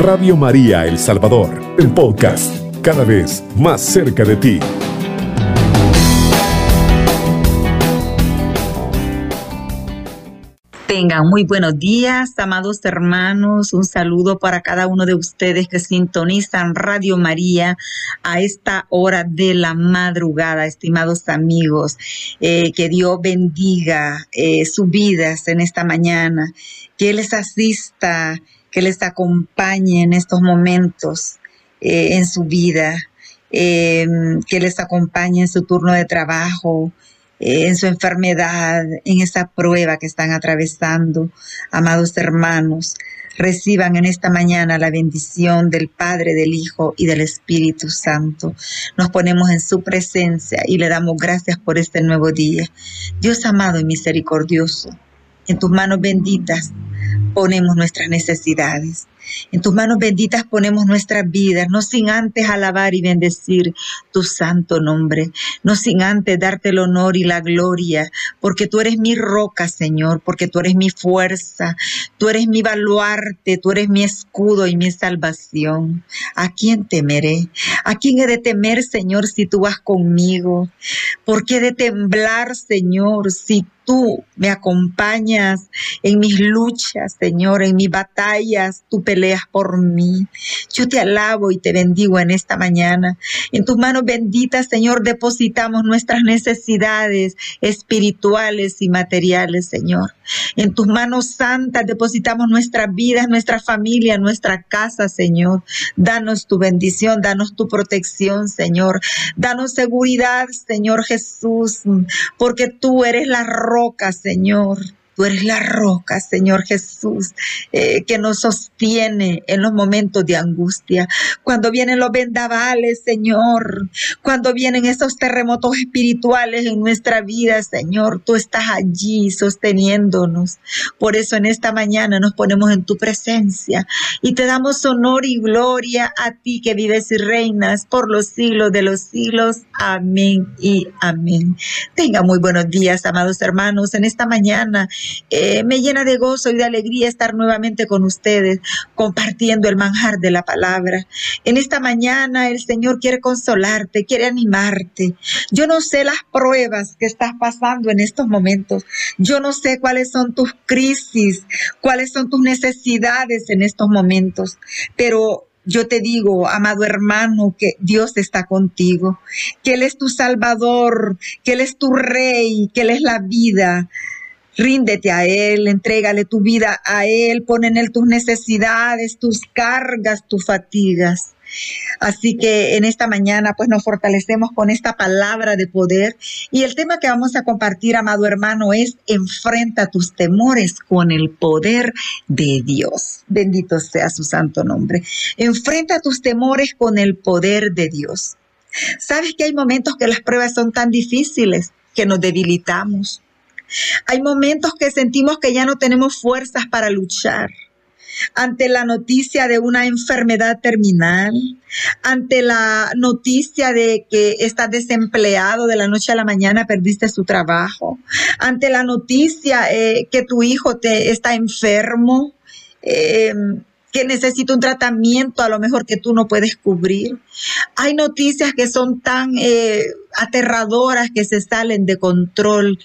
Radio María El Salvador, el podcast, cada vez más cerca de ti. Tengan muy buenos días, amados hermanos. Un saludo para cada uno de ustedes que sintonizan Radio María a esta hora de la madrugada, estimados amigos. Eh, que Dios bendiga eh, sus vidas en esta mañana, que les asista que les acompañe en estos momentos eh, en su vida, em, que les acompañe en su turno de trabajo, eh, en su enfermedad, en esa prueba que están atravesando, amados hermanos. Reciban en esta mañana la bendición del Padre, del Hijo y del Espíritu Santo. Nos ponemos en su presencia y le damos gracias por este nuevo día. Dios amado y misericordioso, en tus manos benditas ponemos nuestras necesidades. En tus manos benditas ponemos nuestras vidas, no sin antes alabar y bendecir tu santo nombre, no sin antes darte el honor y la gloria, porque tú eres mi roca, Señor, porque tú eres mi fuerza, tú eres mi baluarte, tú eres mi escudo y mi salvación. ¿A quién temeré? ¿A quién he de temer, Señor, si tú vas conmigo? ¿Por qué he de temblar, Señor, si tú me acompañas en mis luchas, Señor, en mis batallas, tú peleas por mí. Yo te alabo y te bendigo en esta mañana. En tus manos benditas, Señor, depositamos nuestras necesidades espirituales y materiales, Señor. En tus manos santas depositamos nuestras vidas, nuestra familia, nuestra casa, Señor. Danos tu bendición, danos tu protección, Señor. Danos seguridad, Señor Jesús, porque tú eres la roca, Señor. Tú eres la roca, Señor Jesús, eh, que nos sostiene en los momentos de angustia. Cuando vienen los vendavales, Señor, cuando vienen esos terremotos espirituales en nuestra vida, Señor, tú estás allí sosteniéndonos. Por eso en esta mañana nos ponemos en tu presencia y te damos honor y gloria a ti que vives y reinas por los siglos de los siglos. Amén y amén. Tenga muy buenos días, amados hermanos, en esta mañana eh, me llena de gozo y de alegría estar nuevamente con ustedes, compartiendo el manjar de la palabra. En esta mañana el Señor quiere consolarte, quiere animarte. Yo no sé las pruebas que estás pasando en estos momentos. Yo no sé cuáles son tus crisis, cuáles son tus necesidades en estos momentos, pero yo te digo, amado hermano, que Dios está contigo, que Él es tu Salvador, que Él es tu Rey, que Él es la vida. Ríndete a Él, entrégale tu vida a Él, pon en Él tus necesidades, tus cargas, tus fatigas. Así que en esta mañana pues nos fortalecemos con esta palabra de poder y el tema que vamos a compartir, amado hermano, es enfrenta tus temores con el poder de Dios. Bendito sea su santo nombre. Enfrenta tus temores con el poder de Dios. Sabes que hay momentos que las pruebas son tan difíciles que nos debilitamos hay momentos que sentimos que ya no tenemos fuerzas para luchar ante la noticia de una enfermedad terminal, ante la noticia de que estás desempleado de la noche a la mañana, perdiste su trabajo, ante la noticia eh, que tu hijo te está enfermo. Eh, que necesita un tratamiento a lo mejor que tú no puedes cubrir. Hay noticias que son tan eh, aterradoras que se salen de control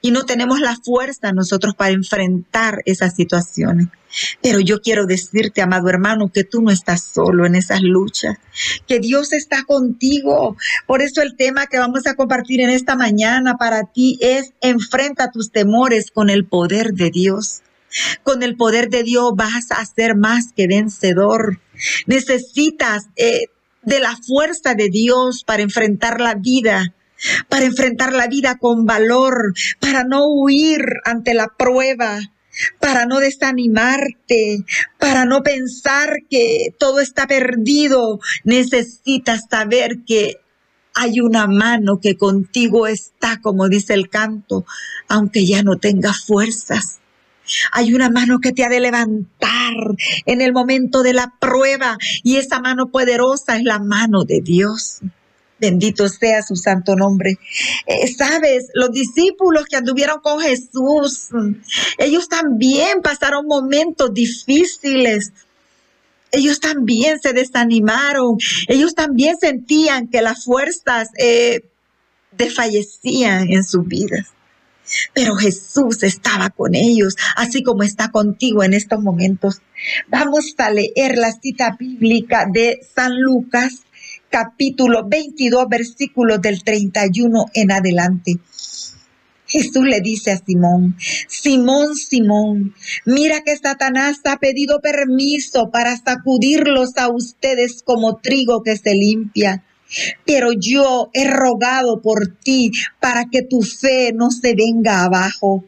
y no tenemos la fuerza nosotros para enfrentar esas situaciones. Pero yo quiero decirte, amado hermano, que tú no estás solo en esas luchas, que Dios está contigo. Por eso el tema que vamos a compartir en esta mañana para ti es enfrenta tus temores con el poder de Dios. Con el poder de Dios vas a ser más que vencedor. Necesitas eh, de la fuerza de Dios para enfrentar la vida para enfrentar la vida con valor, para no huir ante la prueba, para no desanimarte, para no pensar que todo está perdido. Necesitas saber que hay una mano que contigo está, como dice el canto, aunque ya no tengas fuerzas. Hay una mano que te ha de levantar en el momento de la prueba y esa mano poderosa es la mano de Dios. Bendito sea su santo nombre. Eh, Sabes, los discípulos que anduvieron con Jesús, ellos también pasaron momentos difíciles. ellos también se desanimaron, ellos también sentían que las fuerzas eh, desfallecían en sus vidas. Pero Jesús estaba con ellos, así como está contigo en estos momentos. Vamos a leer la cita bíblica de San Lucas, capítulo 22, versículos del 31 en adelante. Jesús le dice a Simón, Simón, Simón, mira que Satanás ha pedido permiso para sacudirlos a ustedes como trigo que se limpia. Pero yo he rogado por ti para que tu fe no se venga abajo.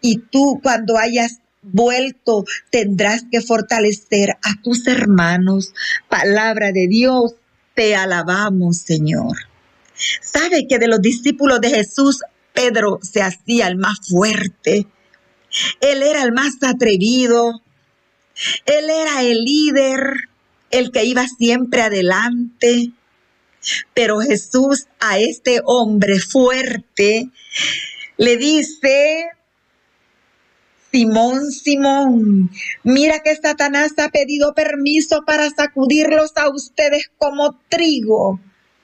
Y tú cuando hayas vuelto tendrás que fortalecer a tus hermanos. Palabra de Dios, te alabamos, Señor. ¿Sabe que de los discípulos de Jesús, Pedro se hacía el más fuerte? Él era el más atrevido. Él era el líder, el que iba siempre adelante. Pero Jesús a este hombre fuerte le dice, Simón, Simón, mira que Satanás ha pedido permiso para sacudirlos a ustedes como trigo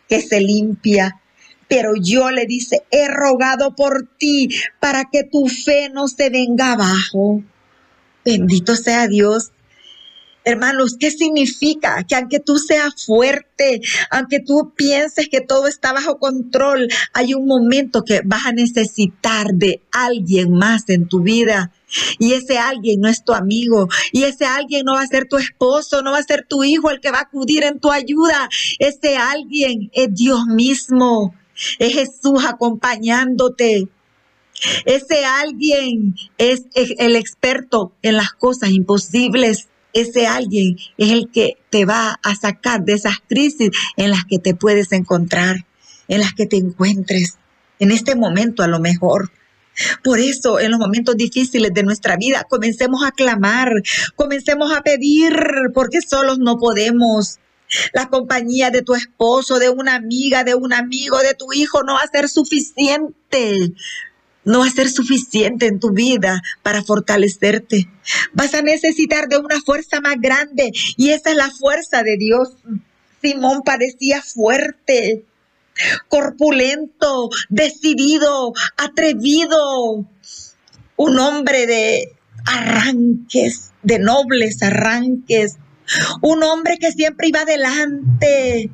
que se limpia. Pero yo le dice, he rogado por ti para que tu fe no se venga abajo. Bendito sea Dios Hermanos, ¿qué significa? Que aunque tú seas fuerte, aunque tú pienses que todo está bajo control, hay un momento que vas a necesitar de alguien más en tu vida. Y ese alguien no es tu amigo. Y ese alguien no va a ser tu esposo, no va a ser tu hijo el que va a acudir en tu ayuda. Ese alguien es Dios mismo. Es Jesús acompañándote. Ese alguien es el experto en las cosas imposibles ese alguien es el que te va a sacar de esas crisis en las que te puedes encontrar, en las que te encuentres, en este momento a lo mejor. Por eso, en los momentos difíciles de nuestra vida, comencemos a clamar, comencemos a pedir, porque solos no podemos. La compañía de tu esposo, de una amiga, de un amigo, de tu hijo no va a ser suficiente no va a ser suficiente en tu vida para fortalecerte. Vas a necesitar de una fuerza más grande y esa es la fuerza de Dios. Simón parecía fuerte, corpulento, decidido, atrevido, un hombre de arranques, de nobles arranques, un hombre que siempre iba adelante,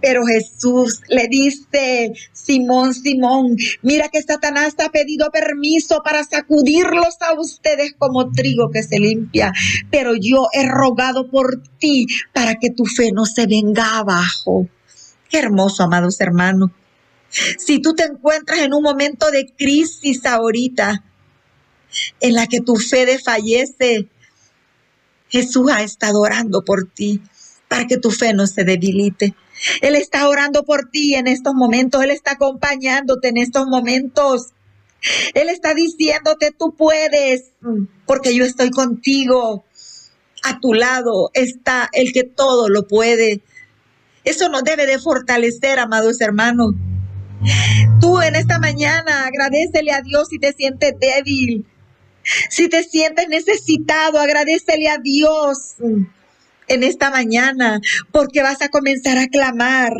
pero Jesús le dice, Simón, Simón, mira que Satanás ha pedido permiso para sacudirlos a ustedes como trigo que se limpia, pero yo he rogado por ti para que tu fe no se venga abajo. Qué hermoso, amados hermanos. Si tú te encuentras en un momento de crisis ahorita, en la que tu fe desfallece, Jesús ha estado orando por ti para que tu fe no se debilite. Él está orando por ti en estos momentos. Él está acompañándote en estos momentos. Él está diciéndote, tú puedes, porque yo estoy contigo. A tu lado está el que todo lo puede. Eso nos debe de fortalecer, amados hermanos. Tú en esta mañana agradecele a Dios si te sientes débil. Si te sientes necesitado, agradecele a Dios en esta mañana, porque vas a comenzar a clamar,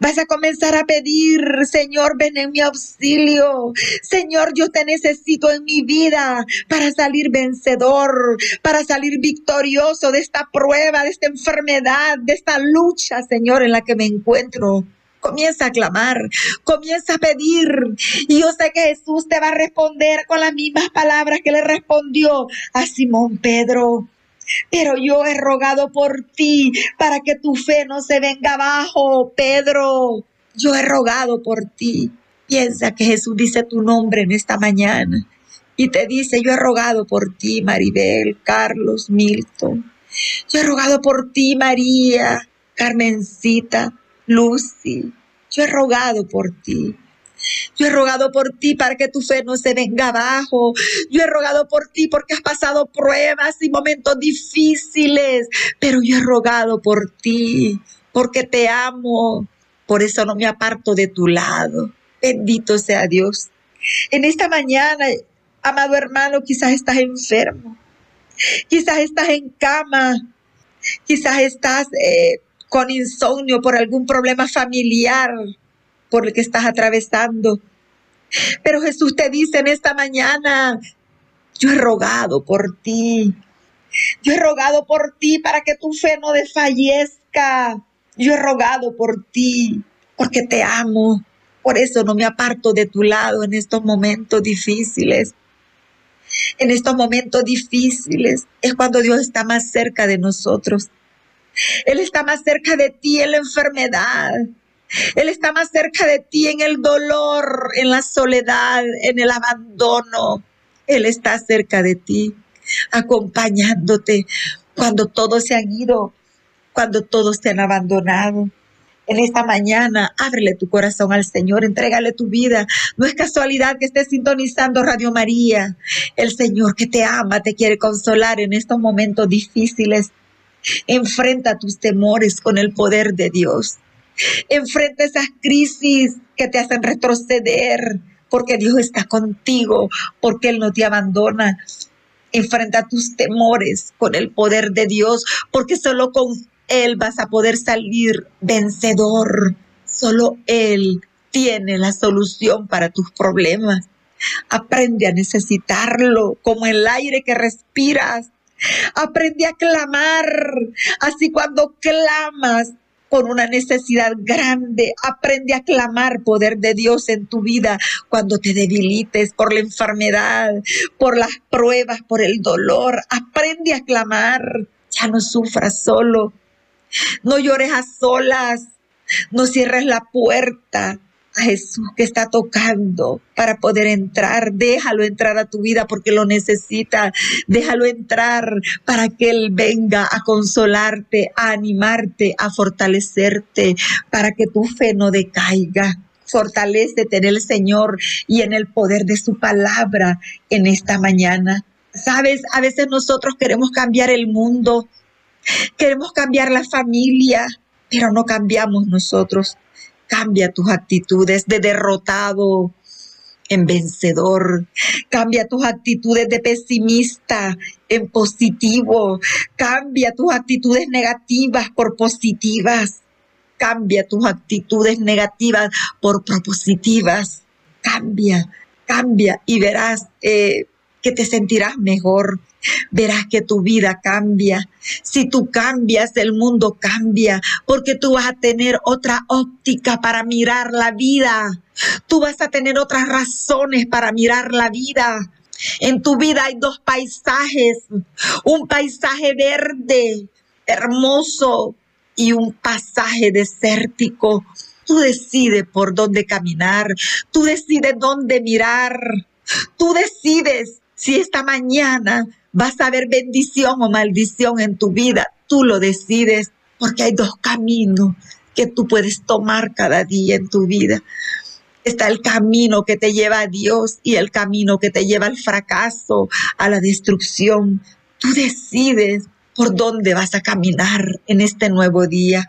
vas a comenzar a pedir, Señor, ven en mi auxilio, Señor, yo te necesito en mi vida para salir vencedor, para salir victorioso de esta prueba, de esta enfermedad, de esta lucha, Señor, en la que me encuentro. Comienza a clamar, comienza a pedir. Y yo sé que Jesús te va a responder con las mismas palabras que le respondió a Simón Pedro. Pero yo he rogado por ti para que tu fe no se venga abajo, Pedro. Yo he rogado por ti. Piensa que Jesús dice tu nombre en esta mañana y te dice, yo he rogado por ti, Maribel, Carlos, Milton. Yo he rogado por ti, María, Carmencita, Lucy. Yo he rogado por ti. Yo he rogado por ti para que tu fe no se venga abajo. Yo he rogado por ti porque has pasado pruebas y momentos difíciles, pero yo he rogado por ti porque te amo. Por eso no me aparto de tu lado. Bendito sea Dios. En esta mañana, amado hermano, quizás estás enfermo. Quizás estás en cama. Quizás estás eh, con insomnio por algún problema familiar por el que estás atravesando. Pero Jesús te dice en esta mañana, yo he rogado por ti. Yo he rogado por ti para que tu fe no desfallezca. Yo he rogado por ti porque te amo. Por eso no me aparto de tu lado en estos momentos difíciles. En estos momentos difíciles es cuando Dios está más cerca de nosotros. Él está más cerca de ti en la enfermedad. Él está más cerca de ti en el dolor, en la soledad, en el abandono. Él está cerca de ti, acompañándote cuando todos se han ido, cuando todos te han abandonado. En esta mañana, ábrele tu corazón al Señor, entrégale tu vida. No es casualidad que estés sintonizando Radio María. El Señor que te ama te quiere consolar en estos momentos difíciles. Enfrenta tus temores con el poder de Dios. Enfrenta esas crisis que te hacen retroceder, porque Dios está contigo, porque Él no te abandona. Enfrenta tus temores con el poder de Dios, porque solo con Él vas a poder salir vencedor. Solo Él tiene la solución para tus problemas. Aprende a necesitarlo como el aire que respiras. Aprende a clamar. Así cuando clamas con una necesidad grande, aprende a clamar poder de Dios en tu vida cuando te debilites por la enfermedad, por las pruebas, por el dolor. Aprende a clamar. Ya no sufras solo. No llores a solas. No cierres la puerta a Jesús que está tocando para poder entrar. Déjalo entrar a tu vida porque lo necesita. Déjalo entrar para que Él venga a consolarte, a animarte, a fortalecerte, para que tu fe no decaiga. Fortalécete en el Señor y en el poder de su palabra en esta mañana. Sabes, a veces nosotros queremos cambiar el mundo, queremos cambiar la familia, pero no cambiamos nosotros. Cambia tus actitudes de derrotado en vencedor. Cambia tus actitudes de pesimista en positivo. Cambia tus actitudes negativas por positivas. Cambia tus actitudes negativas por propositivas. Cambia, cambia y verás eh, que te sentirás mejor verás que tu vida cambia. Si tú cambias, el mundo cambia, porque tú vas a tener otra óptica para mirar la vida. Tú vas a tener otras razones para mirar la vida. En tu vida hay dos paisajes, un paisaje verde, hermoso, y un pasaje desértico. Tú decides por dónde caminar, tú decides dónde mirar, tú decides si esta mañana vas a ver bendición o maldición en tu vida. Tú lo decides porque hay dos caminos que tú puedes tomar cada día en tu vida. Está el camino que te lleva a Dios y el camino que te lleva al fracaso, a la destrucción. Tú decides por dónde vas a caminar en este nuevo día.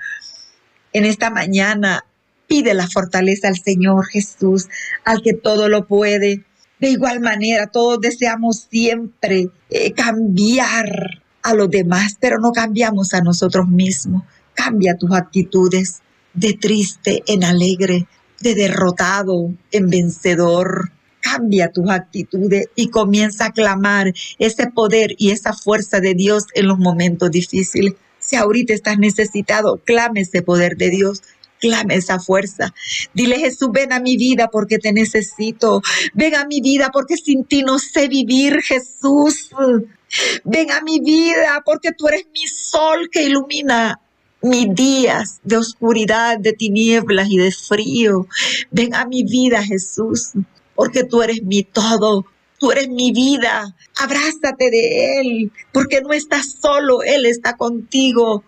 En esta mañana pide la fortaleza al Señor Jesús, al que todo lo puede, de igual manera, todos deseamos siempre eh, cambiar a los demás, pero no cambiamos a nosotros mismos. Cambia tus actitudes de triste en alegre, de derrotado en vencedor. Cambia tus actitudes y comienza a clamar ese poder y esa fuerza de Dios en los momentos difíciles. Si ahorita estás necesitado, clame ese poder de Dios esa fuerza. Dile, Jesús, ven a mi vida porque te necesito. Ven a mi vida porque sin ti no sé vivir, Jesús. Ven a mi vida porque tú eres mi sol que ilumina mis días de oscuridad, de tinieblas y de frío. Ven a mi vida, Jesús, porque tú eres mi todo. Tú eres mi vida, abrázate de Él, porque no estás solo, Él está contigo.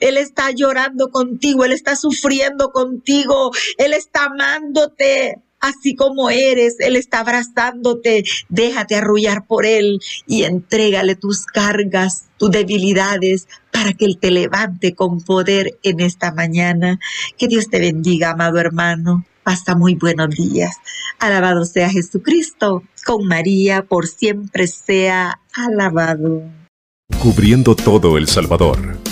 Él está llorando contigo, Él está sufriendo contigo, Él está amándote así como eres, Él está abrazándote, déjate arrullar por Él y entrégale tus cargas, tus debilidades, para que Él te levante con poder en esta mañana. Que Dios te bendiga, amado hermano. Pasa muy buenos días. Alabado sea Jesucristo, con María por siempre sea alabado. cubriendo todo El Salvador.